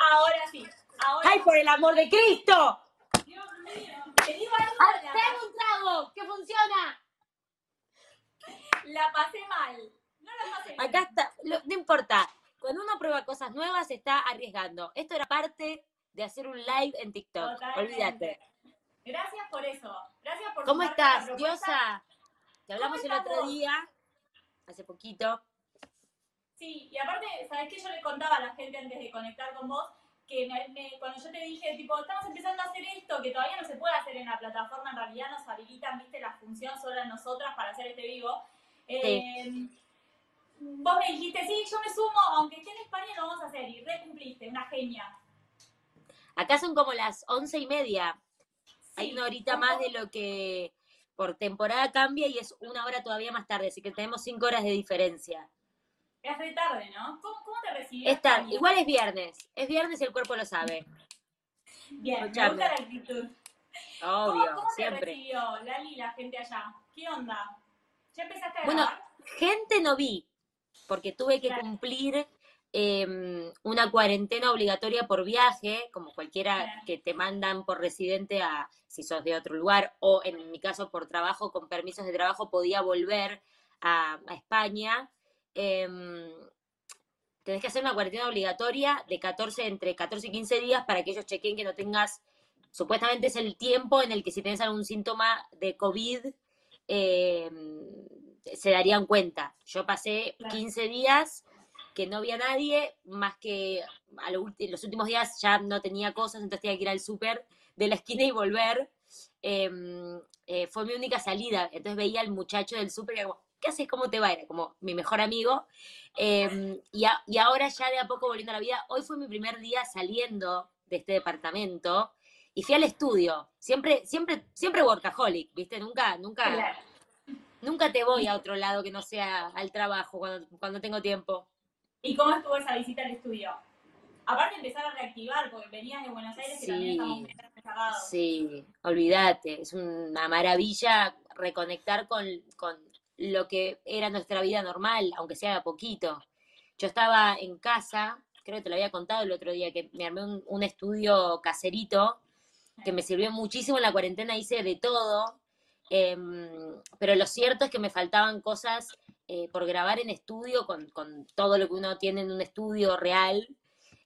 Ahora sí. Ahora ¡Ay, por el amor de Cristo! Dios mío. Te digo algo, ¡Ah, la, ¡Ten un trago! ¡Que funciona! la pasé mal. No la pasé bien. Acá está, lo- no importa. Cuando uno prueba cosas nuevas, se está arriesgando. Esto era parte de hacer un live en TikTok. Olvídate. Gracias por eso. Gracias por ¿Cómo estás, diosa? Te hablamos el otro día, hace poquito. Sí, y aparte, ¿sabes qué? Yo le contaba a la gente antes de conectar con vos que me- me- cuando yo te dije, tipo, estamos empezando a hacer esto, que todavía no se puede hacer en la plataforma, en realidad nos habilitan, viste, la función solo a nosotras para hacer este vivo. Eh, Vos me dijiste, sí, yo me sumo, aunque esté en España lo vamos a hacer, y re cumpliste, una genia. Acá son como las once y media. Hay Sí, una horita más de lo que por temporada cambia y es una hora todavía más tarde, así que tenemos cinco horas de diferencia. Es re tarde, ¿no? ¿Cómo, cómo te recibieron? Esta, igual es viernes, es viernes y el cuerpo lo sabe. Bien, me escuchame. gusta la actitud. ¿Cómo, Obvio, cómo te siempre. recibió Lali la gente allá? ¿Qué onda? ¿Ya empezaste a Bueno, grabar? gente no vi, porque tuve que Claro. cumplir eh, una cuarentena obligatoria por viaje, como cualquiera Claro. que te mandan por residente a, si sos de otro lugar, o en mi caso por trabajo, con permisos de trabajo, podía volver a, a España. Em, tenés que hacer una cuarentena obligatoria de 14, entre 14 y 15 días para que ellos chequen que no tengas, supuestamente es el tiempo en el que si tenés algún síntoma de COVID, em, se darían cuenta. Yo pasé Claro. 15 días que no vi a nadie, más que a lo los últimos días ya no tenía cosas, entonces tenía que ir al súper de la esquina y volver. Em, eh, fue mi única salida, entonces veía al muchacho del súper y era como, ¿qué haces? ¿Cómo te va? Era como mi mejor amigo. Em, y, a- y ahora ya de a poco volviendo a la vida, hoy fue mi primer día saliendo de este departamento y fui al estudio. Siempre, siempre, siempre workaholic, ¿viste? Nunca, nunca, Claro. nunca te voy a otro lado que no sea al trabajo cuando, cuando tengo tiempo. ¿Y cómo estuvo esa visita al estudio? Aparte empezar a reactivar, porque venías de Buenos Aires y también Sí. estamos encerrados. Sí, olvídate, es una maravilla reconectar con, con lo que era nuestra vida normal, aunque sea a poquito. Yo estaba en casa, creo que te lo había contado el otro día, que me armé un, un estudio caserito que me sirvió muchísimo en la cuarentena, hice de todo, em, pero lo cierto es que me faltaban cosas eh, por grabar en estudio con, con todo lo que uno tiene en un estudio real.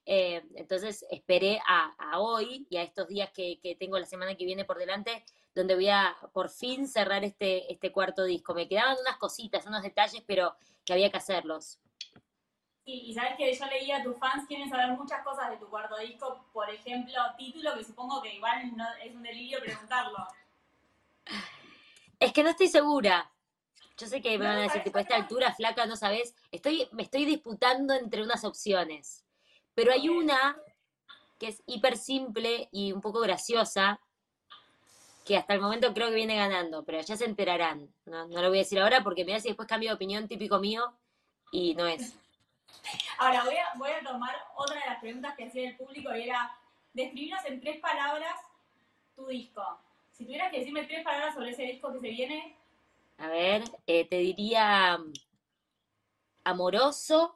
Eh, entonces esperé a, a hoy y a estos días que, que tengo la semana que viene por delante, donde voy a por fin cerrar este, este cuarto disco. Me quedaban unas cositas, unos detalles, pero que había que hacerlos. Sí, y sabes que yo leía a tus fans quieren saber muchas cosas de tu cuarto disco, por ejemplo, título, que supongo que igual no, es un delirio preguntarlo. Es que no estoy segura. Yo sé que me No, van a decir, ¿sabes tipo, a esta altura, flaca, no sabes. Estoy, me estoy disputando entre unas opciones. Pero hay una que es hiper simple y un poco graciosa, que hasta el momento creo que viene ganando, pero ya se enterarán. No, no lo voy a decir ahora porque me da si después cambio de opinión típico mío y no es. Ahora voy a, voy a tomar otra de las preguntas que hacía el público y era, describirnos en tres palabras tu disco. Si tuvieras que decirme tres palabras sobre ese disco que se viene, A ver, eh, te diría mm, amoroso,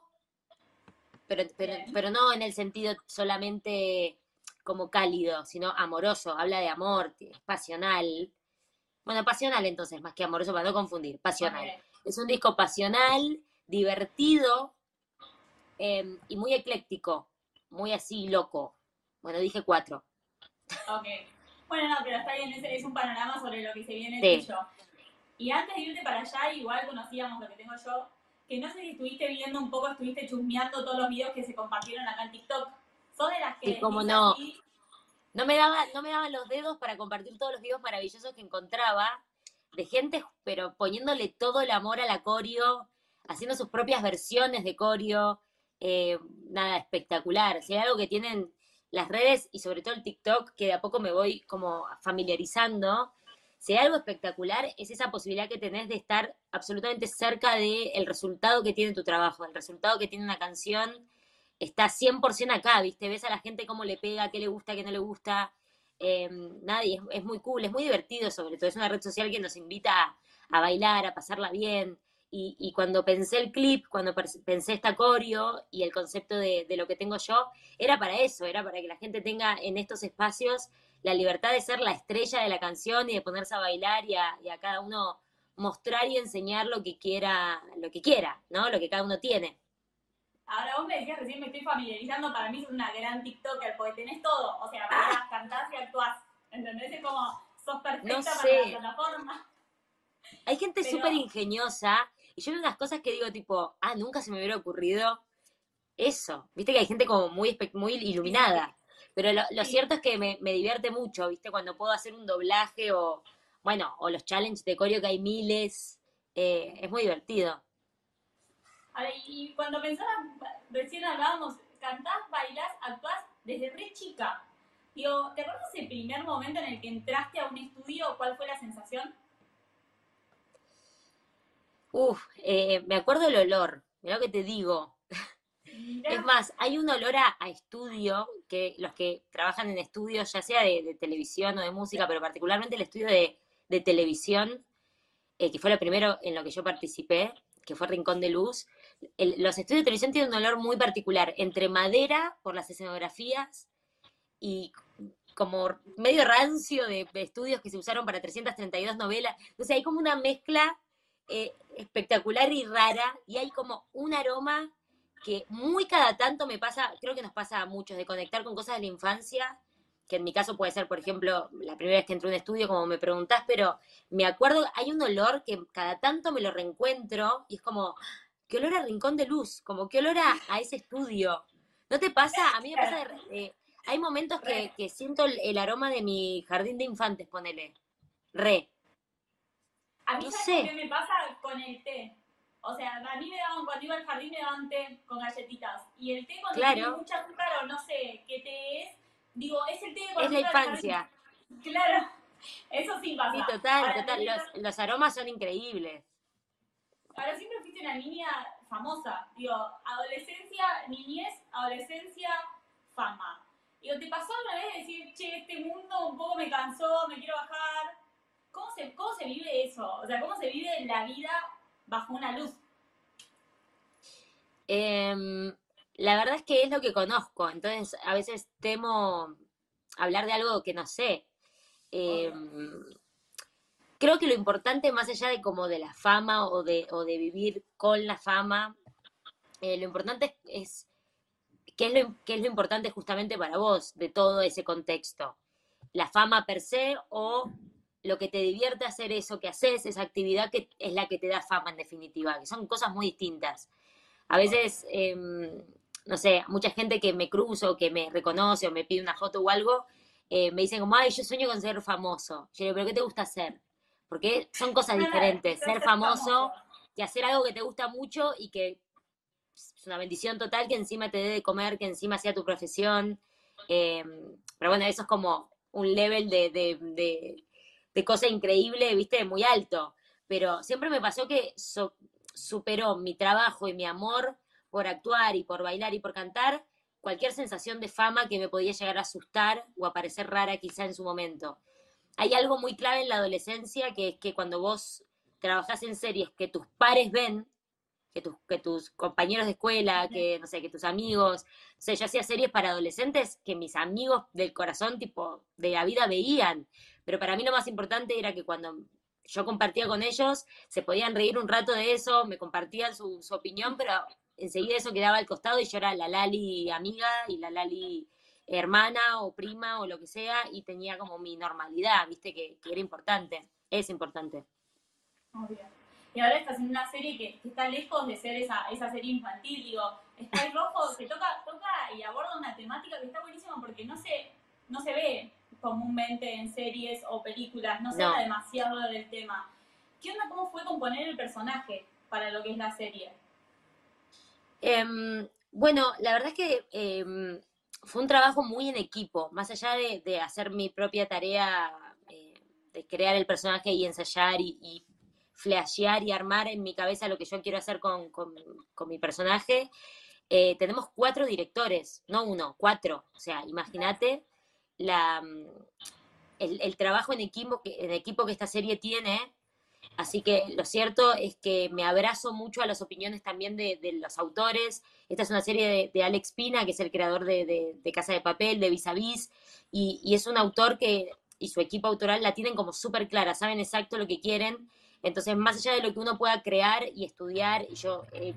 pero, pero, pero no en el sentido solamente como cálido, sino amoroso, habla de amor, es pasional. Bueno, pasional entonces, más que amoroso, para no confundir, pasional. Es un disco pasional, divertido eh, y muy ecléctico, muy así loco. Bueno, dije cuatro. Ok. Bueno, no, pero está bien, es, es un panorama sobre lo que se viene Sí. tuyo. Y antes de irte para allá, igual conocíamos lo que tengo yo, que no sé si estuviste viendo un poco, estuviste chusmeando todos los videos que se compartieron acá en TikTok. ¿Sos de las que Sí, no. así? No me, daba, no me daban los dedos para compartir todos los videos maravillosos que encontraba de gente, pero poniéndole todo el amor a la coreo, haciendo sus propias versiones de coreo. eh, nada, espectacular. Si hay algo que tienen las redes y sobre todo el TikTok, que de a poco me voy como familiarizando, si hay algo espectacular es esa posibilidad que tenés de estar absolutamente cerca del resultado que tiene tu trabajo, el resultado que tiene una canción está 100% acá, ¿viste? Ves a la gente cómo le pega, qué le gusta, qué no le gusta. Eh, nadie, es, muy cool, es muy divertido sobre todo. Es una red social que nos invita a, bailar, a pasarla bien. Y, cuando pensé el clip, cuando pensé esta coreo y el concepto de, de lo que tengo yo, era para eso, era para que la gente tenga en estos espacios la libertad de ser la estrella de la canción y de ponerse a bailar y a, y a cada uno mostrar y enseñar lo que quiera, lo que quiera, ¿no? Lo que cada uno tiene. Ahora vos me decías recién me estoy familiarizando, para mí sos una gran TikToker, porque tenés todo. O sea, bailás, cantás y actuás. ¿Entendés? Es como, sos perfecta No para la plataforma. Hay gente Pero- súper ingeniosa y yo veo unas cosas que digo tipo, ah, nunca se me hubiera ocurrido eso. Viste que hay gente como muy, muy iluminada. Pero lo, lo Sí. cierto es que me, me divierte mucho, ¿viste? Cuando puedo hacer un doblaje o, bueno, o los challenges de coreo que hay miles. eh, es muy divertido. Ahora, y cuando pensabas, recién hablábamos, cantás, bailás, actuás desde re chica. Digo, ¿te acuerdas ese primer momento en el que entraste a un estudio? ¿Cuál fue la sensación? Uf, eh, me acuerdo el olor, mirá lo que te digo. Es más, hay un olor a, estudio, que los que trabajan en estudios, ya sea de, televisión o de música, pero particularmente el estudio de, de televisión, eh, que fue lo primero en lo que yo participé, que fue Rincón de Luz, los estudios de televisión tienen un olor muy particular, entre madera por las escenografías y como medio rancio de, estudios que se usaron para 332 novelas. Entonces hay como una mezcla eh, espectacular y rara y hay como un aroma que muy cada tanto me pasa, creo que nos pasa a muchos, de conectar con cosas de la infancia, que en mi caso puede ser, por ejemplo, la primera vez que entré a un estudio, como me preguntás, pero me acuerdo, hay un olor que cada tanto me lo reencuentro y es como, qué olor a rincón de luz, como qué olor a, a ese estudio. ¿No te pasa? A mí me pasa, de- eh, hay momentos que, que siento el, el aroma de mi jardín de infantes, ponele. Re. a mí no ¿sabes sé. qué me pasa con el té? O sea, a mí me daban, cuando iba al jardín me daban té con galletitas. Y el té cuando Claro. tiene mucha azúcar o no sé qué té es, digo, es el té de Es la infancia. Claro, eso sí pasa. Sí, total, Ahora, total. Los, los aromas son increíbles. Ahora siempre fuiste una niña famosa. Digo, adolescencia, niñez, adolescencia, fama. Digo, ¿te pasó alguna vez decir, che, este mundo un poco me cansó, me quiero bajar? ¿Cómo se, cómo se vive eso? O sea, ¿cómo se vive la vida bajo una luz? Em, la verdad es que es lo que conozco, entonces a veces temo hablar de algo que no sé. Em, creo que lo importante, más allá de como de la fama o de, o de vivir con la fama, eh, lo importante es, qué es lo, qué es lo importante justamente para vos de todo ese contexto. La fama per se o lo que te divierte hacer eso que haces, esa actividad que es la que te da fama en definitiva, que son cosas muy distintas. A veces, em, no sé, mucha gente que me cruzo, que me reconoce o me pide una foto o algo, eh, me dicen como, ay, yo sueño con ser famoso. Yo digo, ¿pero qué te gusta hacer? Porque son cosas diferentes, ser famoso que hacer algo que te gusta mucho y que es una bendición total que encima te dé de comer, que encima sea tu profesión. Eh, pero bueno, eso es como un level de, de, de, de cosa increíble, viste, muy alto. Pero siempre me pasó que so- superó mi trabajo y mi amor por actuar y por bailar y por cantar cualquier sensación de fama que me podía llegar a asustar o a parecer rara quizá en su momento. Hay algo muy clave en la adolescencia que es que cuando vos trabajás en series que tus pares ven, que tus, que tus compañeros de escuela, que no sé, que tus amigos, o sea, yo hacía series para adolescentes que mis amigos del corazón, tipo, de la vida veían, pero para mí lo más importante era que cuando yo compartía con ellos, se podían reír un rato de eso, me compartían su, su opinión, pero enseguida eso quedaba al costado y yo era la Lali amiga y la Lali hermana o prima o lo que sea y tenía como mi normalidad, viste, que, que era importante, es importante. Obvio. Y ahora estás en una serie que, que está lejos de ser esa, esa serie infantil, digo, Sky Rojo que toca, toca y aborda una temática que está buenísima porque no se, no se ve comúnmente en series o películas, no se No. habla demasiado del tema. ¿Qué onda cómo fue componer el personaje para lo que es la serie? Em, bueno, la verdad es que em, fue un trabajo muy en equipo, más allá de, de hacer mi propia tarea eh, de crear el personaje y ensayar y, y flashear y armar en mi cabeza lo que yo quiero hacer con, con- con mi personaje. eh, tenemos cuatro directores, no uno, cuatro. O sea, imagínate la, mm, el, el trabajo en equipo, en equipo que esta serie tiene. Así que lo cierto es que me abrazo mucho a las opiniones también de, los autores. Esta es una serie de, Alex Pina, que es el creador de, Casa de Papel, de Vis a Vis, y, y, es un autor que, y su equipo autoral la tienen como súper clara, saben exacto lo que quieren. Entonces, más allá de lo que uno pueda crear y estudiar, yo he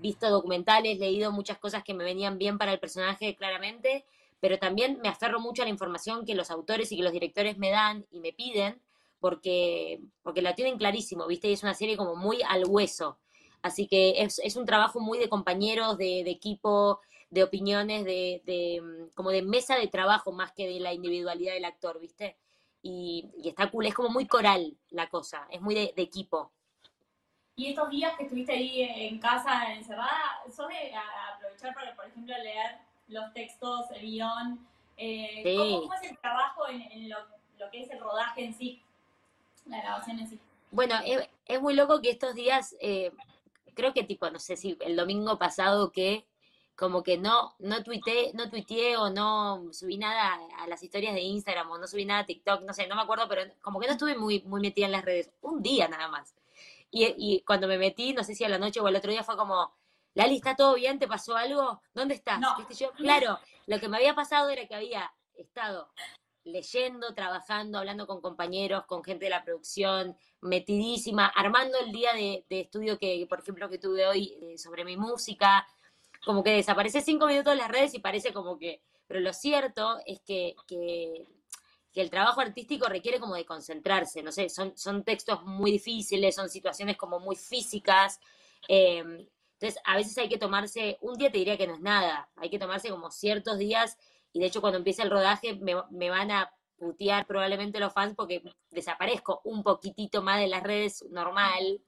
visto documentales, leído muchas cosas que me venían bien para el personaje claramente, pero también me aferro mucho a la información que los autores y que los directores me dan y me piden porque, porque la tienen clarísimo, ¿viste? Y es una serie como muy al hueso. Así que es, es un trabajo muy de compañeros, de, de equipo, de opiniones, de, de, mm, como de mesa de trabajo más que de la individualidad del actor, ¿viste? Y, y está cool, es como muy coral la cosa, es muy de, equipo. Y estos días que estuviste ahí en casa encerrada, ¿sos de aprovechar para, por ejemplo, leer los textos, el guion? Eh, ¿cómo, es el trabajo en, en lo, lo, que es el rodaje en sí? la grabación en sí. Bueno, es, muy loco que estos días, eh, creo que tipo, no sé si el domingo pasado que como que no, no tuiteé, no tuiteé o no subí nada a las historias de Instagram o no subí nada a TikTok, no sé, no me acuerdo, pero como que no estuve muy, muy metida en las redes, un día nada más. Y, cuando me metí, no sé si a la noche o al otro día fue como, Lali, ¿está todo bien? ¿Te pasó algo? ¿Dónde estás? Yo, claro, lo que me había pasado era que había estado leyendo, trabajando, hablando con compañeros, con gente de la producción, metidísima, armando el día de, estudio que, por ejemplo, que tuve hoy eh, sobre mi música, como que desaparece cinco minutos en las redes y parece como que, pero lo cierto es que, que, el trabajo artístico requiere como de concentrarse, no sé, son, son textos muy difíciles, son situaciones como muy físicas, em, entonces a veces hay que tomarse, un día te diría que no es nada, hay que tomarse como ciertos días y de hecho cuando empiece el rodaje me, van a putear probablemente los fans porque desaparezco un poquitito más de las redes normal,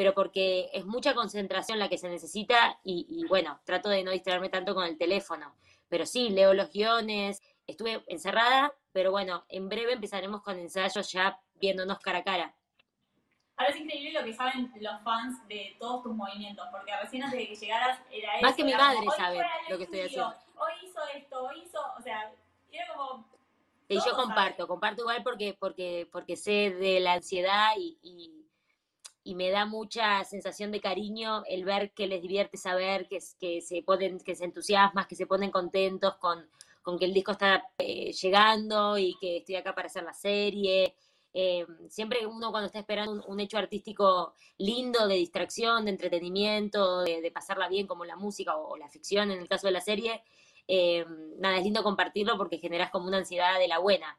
pero porque es mucha concentración la que se necesita y, bueno, trato de no distraerme tanto con el teléfono. Pero sí, leo los guiones, estuve encerrada, pero bueno, en breve empezaremos con ensayos ya viéndonos cara a cara. Ahora es increíble lo que saben los fans de todos tus movimientos, porque recién antes de que llegaras era eso. Más que mi madre sabe lo que estoy haciendo hoy hizo esto, hoy hizo, o sea, era como... Y yo comparto, comparto igual porque, porque, porque sé de la ansiedad y, y, me da mucha sensación de cariño el ver que les divierte saber que, que se ponen, que se entusiasman, que se ponen contentos con, con que el disco está eh, llegando y que estoy acá para hacer la serie. Eh, siempre uno cuando está esperando un, hecho artístico lindo, de distracción, de entretenimiento, de, pasarla bien como la música o, la ficción en el caso de la serie, eh, nada, es lindo compartirlo porque generas como una ansiedad de la buena.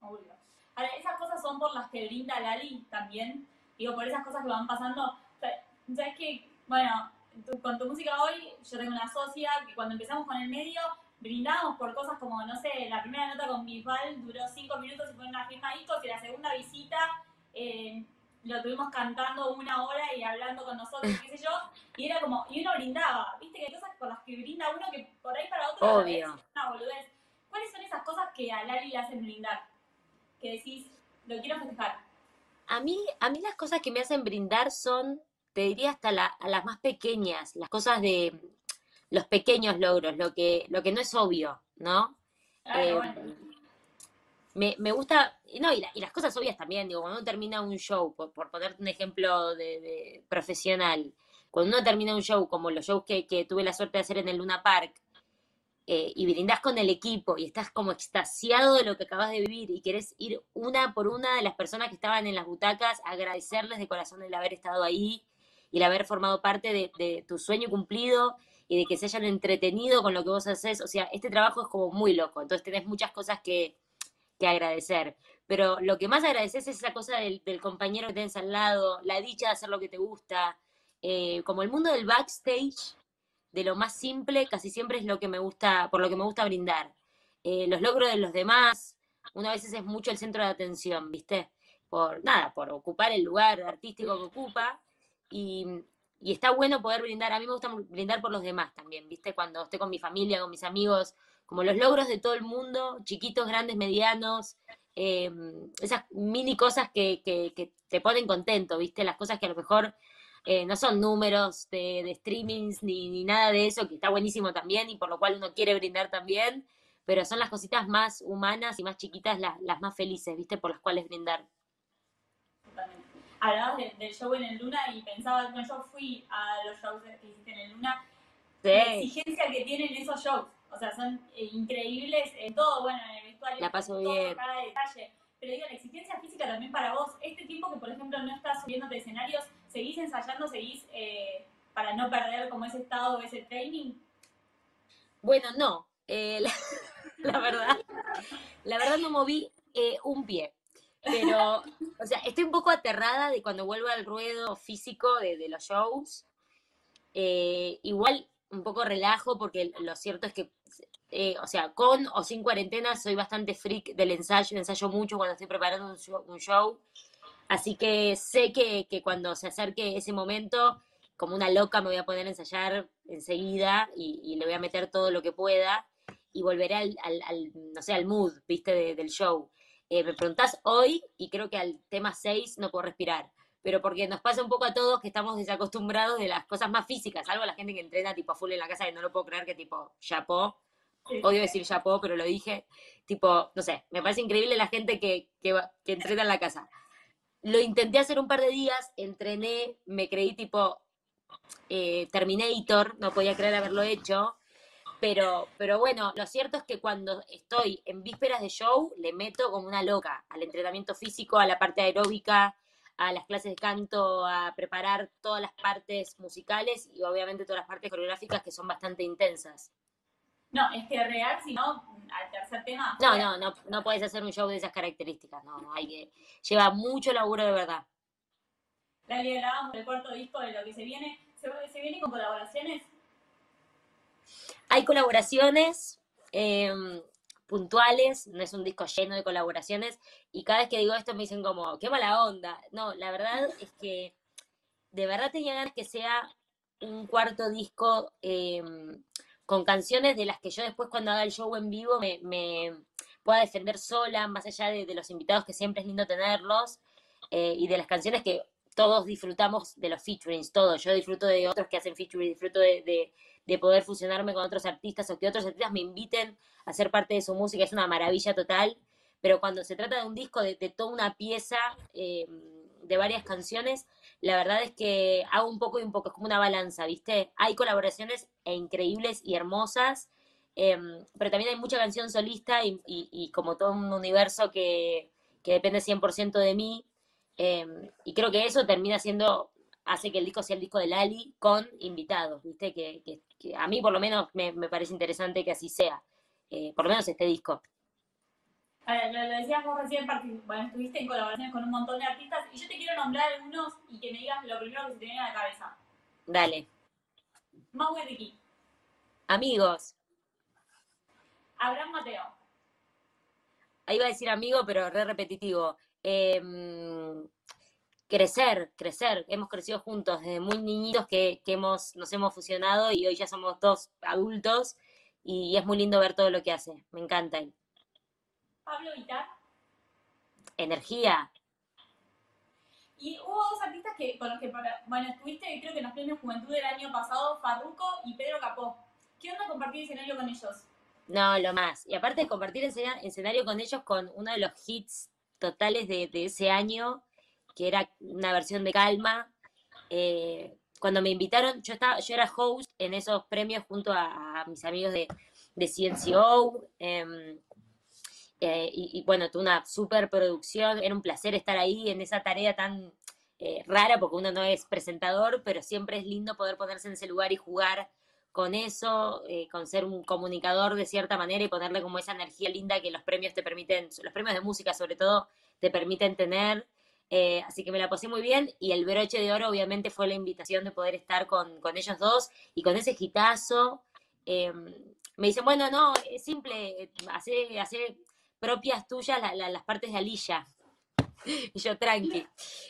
Ahora, esas cosas son por las que brinda Lali también, digo, por esas cosas que van pasando. ¿Sabes que Bueno, con tu música hoy, yo tengo una socia que cuando empezamos con el medio, brindamos por cosas como, no sé, la primera nota con Bisbal duró cinco minutos y fue una firma discos y la segunda visita eh, lo tuvimos cantando una hora y hablando con nosotros, qué sé yo, y era como, y uno brindaba, viste que hay cosas por las que brinda uno que por ahí para otro Obvio. es una boludez. ¿Cuáles son esas cosas que a Lali le hacen brindar? Que decís, lo quiero festejar. A mí, a mí las cosas que me hacen brindar son, te diría hasta la, a las más pequeñas, las cosas de los pequeños logros, lo que, lo que no es obvio, ¿no? Eh, me, me gusta, no, y, las cosas obvias también, digo, cuando uno termina un show, por, por ponerte un ejemplo de, profesional, cuando uno termina un show, como los shows que, que tuve la suerte de hacer en el Luna Park, eh, y brindás con el equipo y estás como extasiado de lo que acabas de vivir y querés ir una por una de las personas que estaban en las butacas, agradecerles de corazón el haber estado ahí y el haber formado parte de, tu sueño cumplido y de que se hayan entretenido con lo que vos haces. O sea, este trabajo es como muy loco, entonces tenés muchas cosas que, que agradecer. Pero lo que más agradeces es esa cosa del, compañero que tenés al lado, la dicha de hacer lo que te gusta. Eh, como el mundo del backstage, de lo más simple, casi siempre es lo que me gusta, por lo que me gusta brindar. Eh, los logros de los demás, una vez es mucho el centro de atención, ¿viste? Por nada, por ocupar el lugar artístico que ocupa. Y, y está bueno poder brindar. A mí me gusta brindar por los demás también, ¿viste? Cuando estoy con mi familia, con mis amigos, como los logros de todo el mundo, chiquitos, grandes, medianos, em, esas mini cosas que, que, te ponen contento, ¿viste? Las cosas que a lo mejor eh, no son números de, de streamings ni, ni, nada de eso, que está buenísimo también y por lo cual uno quiere brindar también, pero son las cositas más humanas y más chiquitas las, las más felices, ¿viste? Por las cuales brindar. totalmente. Hablabas del show en el Luna y pensaba, no, yo fui a los shows que hiciste en el Luna, la exigencia que tienen esos shows. O sea, son eh, increíbles en todo, bueno, en el vestuario. La paso bien. Cada detalle. Pero digo, la exigencia física también para vos. Este tiempo que, por ejemplo, no estás subiendo de escenarios, ¿seguís ensayando, seguís eh, para no perder como ese estado o ese training? Bueno, no. Eh, la, verdad, la verdad no moví eh, un pie. Pero, o sea, estoy un poco aterrada de cuando vuelva al ruedo físico de, los shows. igual un poco relajo porque lo cierto es que eh, o sea, con o sin cuarentena, soy bastante freak del ensayo, ensayo mucho cuando estoy preparando un show, así que sé que, cuando se acerque ese momento, como una loca me voy a poner a ensayar enseguida y, le voy a meter todo lo que pueda y volveré al, no sé, al mood, viste, del show. Eh, me preguntás hoy y creo que al tema 6 no puedo respirar pero porque nos pasa un poco a todos que estamos desacostumbrados de las cosas más físicas, a la gente que entrena tipo a full en la casa y no lo puedo creer que tipo chapó. Odio decir chapo, pero lo dije, tipo, no sé, me parece increíble la gente que, que, que entrena en la casa. Lo intenté hacer un par de días, entrené, me creí tipo eh, Terminator, no podía creer haberlo hecho, pero, pero bueno, lo cierto es que cuando estoy en vísperas de show, le meto como una loca al entrenamiento físico, a la parte aeróbica, a las clases de canto, a preparar todas las partes musicales y obviamente todas las partes coreográficas que son bastante intensas. No, es que real, si no, al tercer tema. No, no, no, no puedes hacer un show de esas características, no, no, hay que. Lleva mucho laburo de verdad. La grabamos el cuarto disco de lo que se viene. ¿Se, viene con colaboraciones? Hay colaboraciones em, puntuales, no es un disco lleno de colaboraciones, y cada vez que digo esto me dicen como, qué mala onda. No, la verdad es que de verdad tenía ganas que sea un cuarto disco. Eh, con canciones de las que yo después cuando haga el show en vivo me, pueda defender sola, más allá de, los invitados que siempre es lindo tenerlos, eh, y de las canciones que todos disfrutamos de los featurings, todos. Yo disfruto de otros que hacen featuring, disfruto de, poder fusionarme con otros artistas o que otros artistas me inviten a ser parte de su música, es una maravilla total. Pero cuando se trata de un disco, de, toda una pieza, eh, de varias canciones, la verdad es que hago un poco y un poco, es como una balanza, ¿viste? Hay colaboraciones e increíbles y hermosas, em, pero también hay mucha canción solista y, como todo un universo que, depende 100% de mí, em, y creo que eso termina siendo, hace que el disco sea el disco de Lali con invitados, ¿viste? Que, a mí por lo menos me, parece interesante que así sea, eh, por lo menos este disco lo, lo, decías vos recién, bueno, estuviste en colaboraciones con un montón de artistas y yo te quiero nombrar algunos y que me digas lo primero que se te viene a la cabeza. Dale. Mau y Ricky. Amigos. Abraham Mateo. Ahí iba a decir amigo, pero re repetitivo. Em, crecer, crecer. Hemos crecido juntos desde muy niñitos que, que hemos, nos hemos fusionado y hoy ya somos dos adultos y es muy lindo ver todo lo que hace. Me encanta él. Pablo Vitar. Energía. Y hubo dos artistas que, con los que, bueno, estuviste creo que en los premios Juventud del año pasado, Farruco y Pedro Capó. ¿Qué onda compartir escenario con ellos? No, lo más. Y aparte de compartir escenario con ellos con uno de los hits totales de, ese año, que era una versión de Calma. Eh, cuando me invitaron, yo estaba, yo era host en esos premios junto a, mis amigos de, de CNCO. Em, eh, y, bueno, tuve una super producción, era un placer estar ahí en esa tarea tan eh, rara, porque uno no es presentador, pero siempre es lindo poder ponerse en ese lugar y jugar con eso, eh, con ser un comunicador de cierta manera y ponerle como esa energía linda que los premios te permiten, los premios de música sobre todo, te permiten tener. así que me la pasé muy bien y el broche de oro obviamente fue la invitación de poder estar con, con ellos dos y con ese gitazo. me dicen, bueno, no, es simple, hace, hace propias tuyas las partes de Alilla. Y yo, tranqui.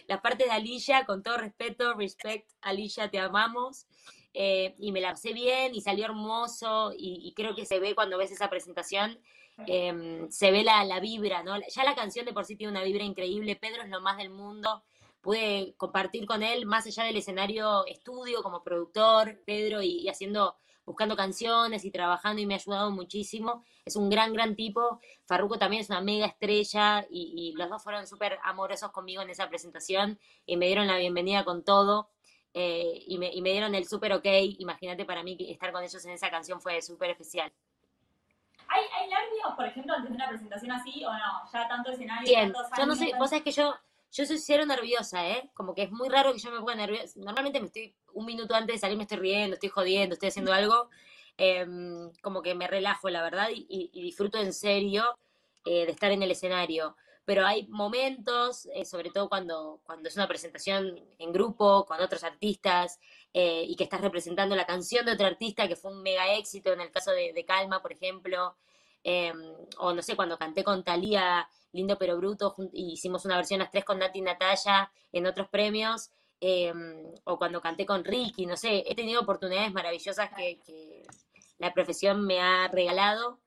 Las partes de Alilla, con todo respeto, respect, Alilla, te amamos. Eh, y me la pasé bien y salió hermoso y, creo que se ve cuando ves esa presentación, em, se ve la, la, vibra, ¿no? Ya la canción de por sí tiene una vibra increíble, Pedro es lo más del mundo, pude compartir con él más allá del escenario estudio como productor, Pedro, y haciendo buscando canciones y trabajando y me ha ayudado muchísimo. Es un gran, gran tipo. Farruko también es una mega estrella y, los dos fueron súper amorosos conmigo en esa presentación y me dieron la bienvenida con todo. Eh, y, me, y me dieron el súper ok. Imagínate, para mí estar con ellos en esa canción fue súper especial. ¿Hay, ¿Hay nervios, por ejemplo, antes de una presentación así o no? Ya tanto escenario, Bien, tantos yo no años, sé, vos sabés que yo, yo soy cero nerviosa, ¿eh? Como que es muy raro que yo me ponga nerviosa. Normalmente me estoy, un minuto antes de salir me estoy riendo, estoy jodiendo, estoy haciendo algo. em, como que me relajo, la verdad, y disfruto en serio eh, de estar en el escenario. Pero hay momentos, eh, sobre todo cuando, cuando es una presentación en grupo, con otros artistas, eh, y que estás representando la canción de otro artista que fue un mega éxito, en el caso de, Calma, por ejemplo, em, o no sé, cuando canté con Thalía Lindo pero Bruto, y hicimos una versión las tres con Nati y Natalia en otros premios, eh, o cuando canté con Ricky, no sé, he tenido oportunidades maravillosas que la profesión me ha regalado,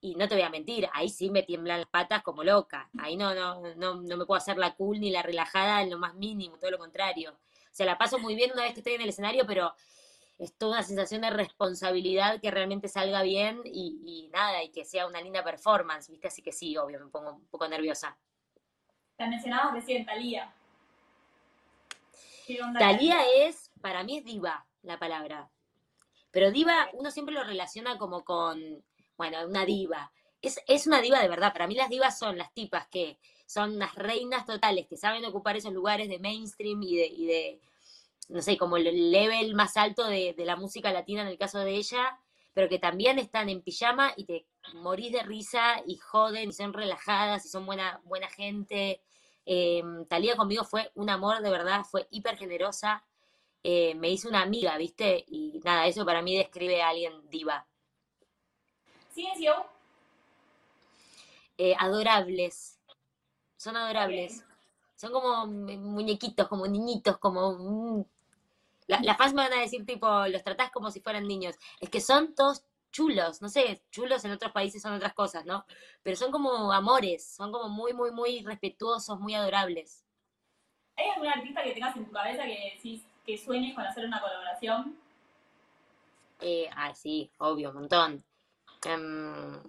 y no te voy a mentir, ahí sí me tiemblan las patas como loca, ahí no, no, no, no me puedo hacer la cool ni la relajada en lo más mínimo, todo lo contrario. O sea, la paso muy bien una vez que estoy en el escenario, pero es toda una sensación de responsabilidad que realmente salga bien y, y nada, y que sea una linda performance, ¿viste? Así que sí, obvio, me pongo un poco nerviosa. La mencionamos recién, Talía. ¿Qué onda Talía es, para mí es diva la palabra. Pero diva, uno siempre lo relaciona como con, bueno, una diva. Es, es una diva de verdad. Para mí las divas son las tipas que son unas reinas totales, que saben ocupar esos lugares de mainstream y de, y de no sé, como el level más alto de, de la música latina en el caso de ella, pero que también están en pijama y te morís de risa y joden y son relajadas y son buena, buena gente. Eh, Talía conmigo fue un amor de verdad, fue hiper generosa. eh, me hizo una amiga, ¿viste? Y nada, eso para mí describe a alguien diva. Ciencio, Eh, adorables, son adorables. Son como mu- muñequitos, como niñitos, como... mm. La- Las fans me van a decir, tipo, los tratás como si fueran niños. Es que son todos chulos, no sé, chulos en otros países son otras cosas, ¿no? Pero son como amores, son como muy, muy, muy respetuosos, muy adorables. ¿hay algún artista que tengas en tu cabeza que decís que sueñes con hacer una colaboración? Eh, ah, sí, obvio, un montón. Em,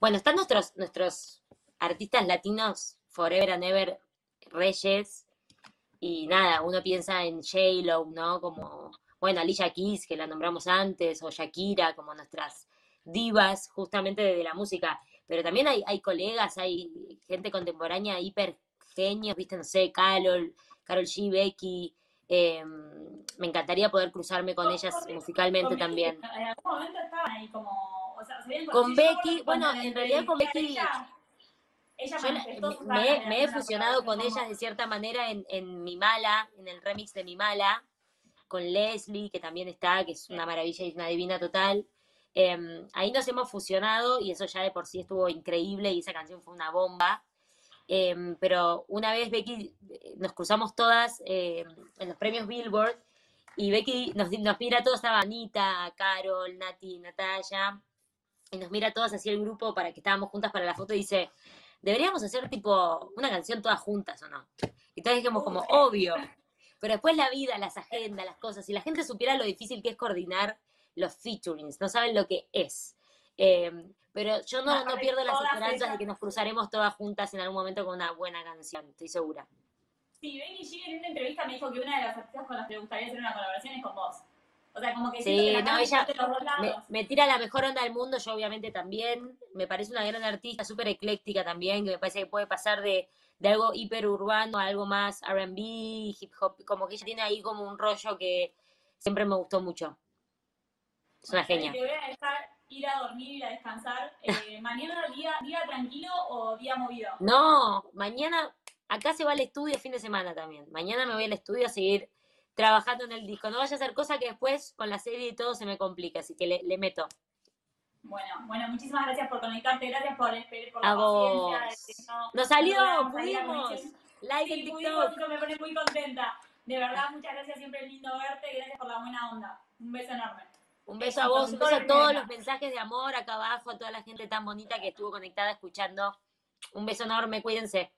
bueno, están nuestros, nuestros artistas latinos, Forever and Ever, Reyes, y nada, uno piensa en J-Lo, ¿no? Como, bueno, Alicia Keys, que la nombramos antes, o Shakira, como nuestras divas justamente de, la música. Pero también hay, colegas, hay gente contemporánea hiper genios, ¿viste? No sé, Carol, Carol G, Becky. em, me encantaría poder cruzarme con ellas musicalmente también. En algún momento estaban ahí como. O sea, se habían Con Becky, bueno, en realidad con Becky- Ella, Yo me, he- me fusionado con ellas de cierta manera en, en Mi Mala, en el remix de Mi Mala, con Leslie, que también está, que es una maravilla y una divina total. Em, ahí nos hemos fusionado y eso ya de por sí estuvo increíble y esa canción fue una bomba. Em, pero una vez Becky, eh, nos cruzamos todas em, en los premios Billboard y Becky nos, nos mira a todos, estaba Anita, Carol, Nati, Natalia, y nos mira a todos así el grupo para que estábamos juntas para la foto y dice, deberíamos hacer tipo una canción todas juntas o no. Y todos dijimos como, obvio. Pero después la vida, las agendas, las cosas, si la gente supiera lo difícil que es coordinar los featurings, no saben lo que es. Eh, pero yo no, no pierdo las todas esperanzas de que nos cruzaremos todas juntas en algún momento con una buena canción, estoy segura. Sí, Becky G en una entrevista me dijo que una de las artistas con las que le gustaría hacer una colaboración es con vos. O sea, como que Sí, que la no, ella de los dos Me, lados. me tira la mejor onda del mundo, yo obviamente también. Me parece una gran artista, súper ecléctica también, que me parece que puede pasar de, de algo hiper urbano a algo más RB, hip hop, como que ella tiene ahí como un rollo que siempre me gustó mucho. Es una genia. Te voy a dejar ir a dormir, ir a descansar. Eh, ¿Mañana día, día tranquilo o día movido? No, mañana, acá se va al estudio fin de semana también. Mañana me voy al estudio a seguir trabajando en el disco. No vaya a hacer cosa que después con la serie y todo se me complica, así que le, le meto. Bueno, bueno, muchísimas gracias por conectarte, gracias por, por A la vos. paciencia. no- Nos salió, no pudimos. Like en Sí, TikTok. pudimos, me pone muy contenta. De verdad, muchas gracias, siempre es lindo verte, gracias por la buena onda. Un beso enorme. Un beso a vos, un beso a todos los mensajes de amor acá abajo, a toda la gente tan bonita que estuvo conectada escuchando. Un beso enorme, cuídense.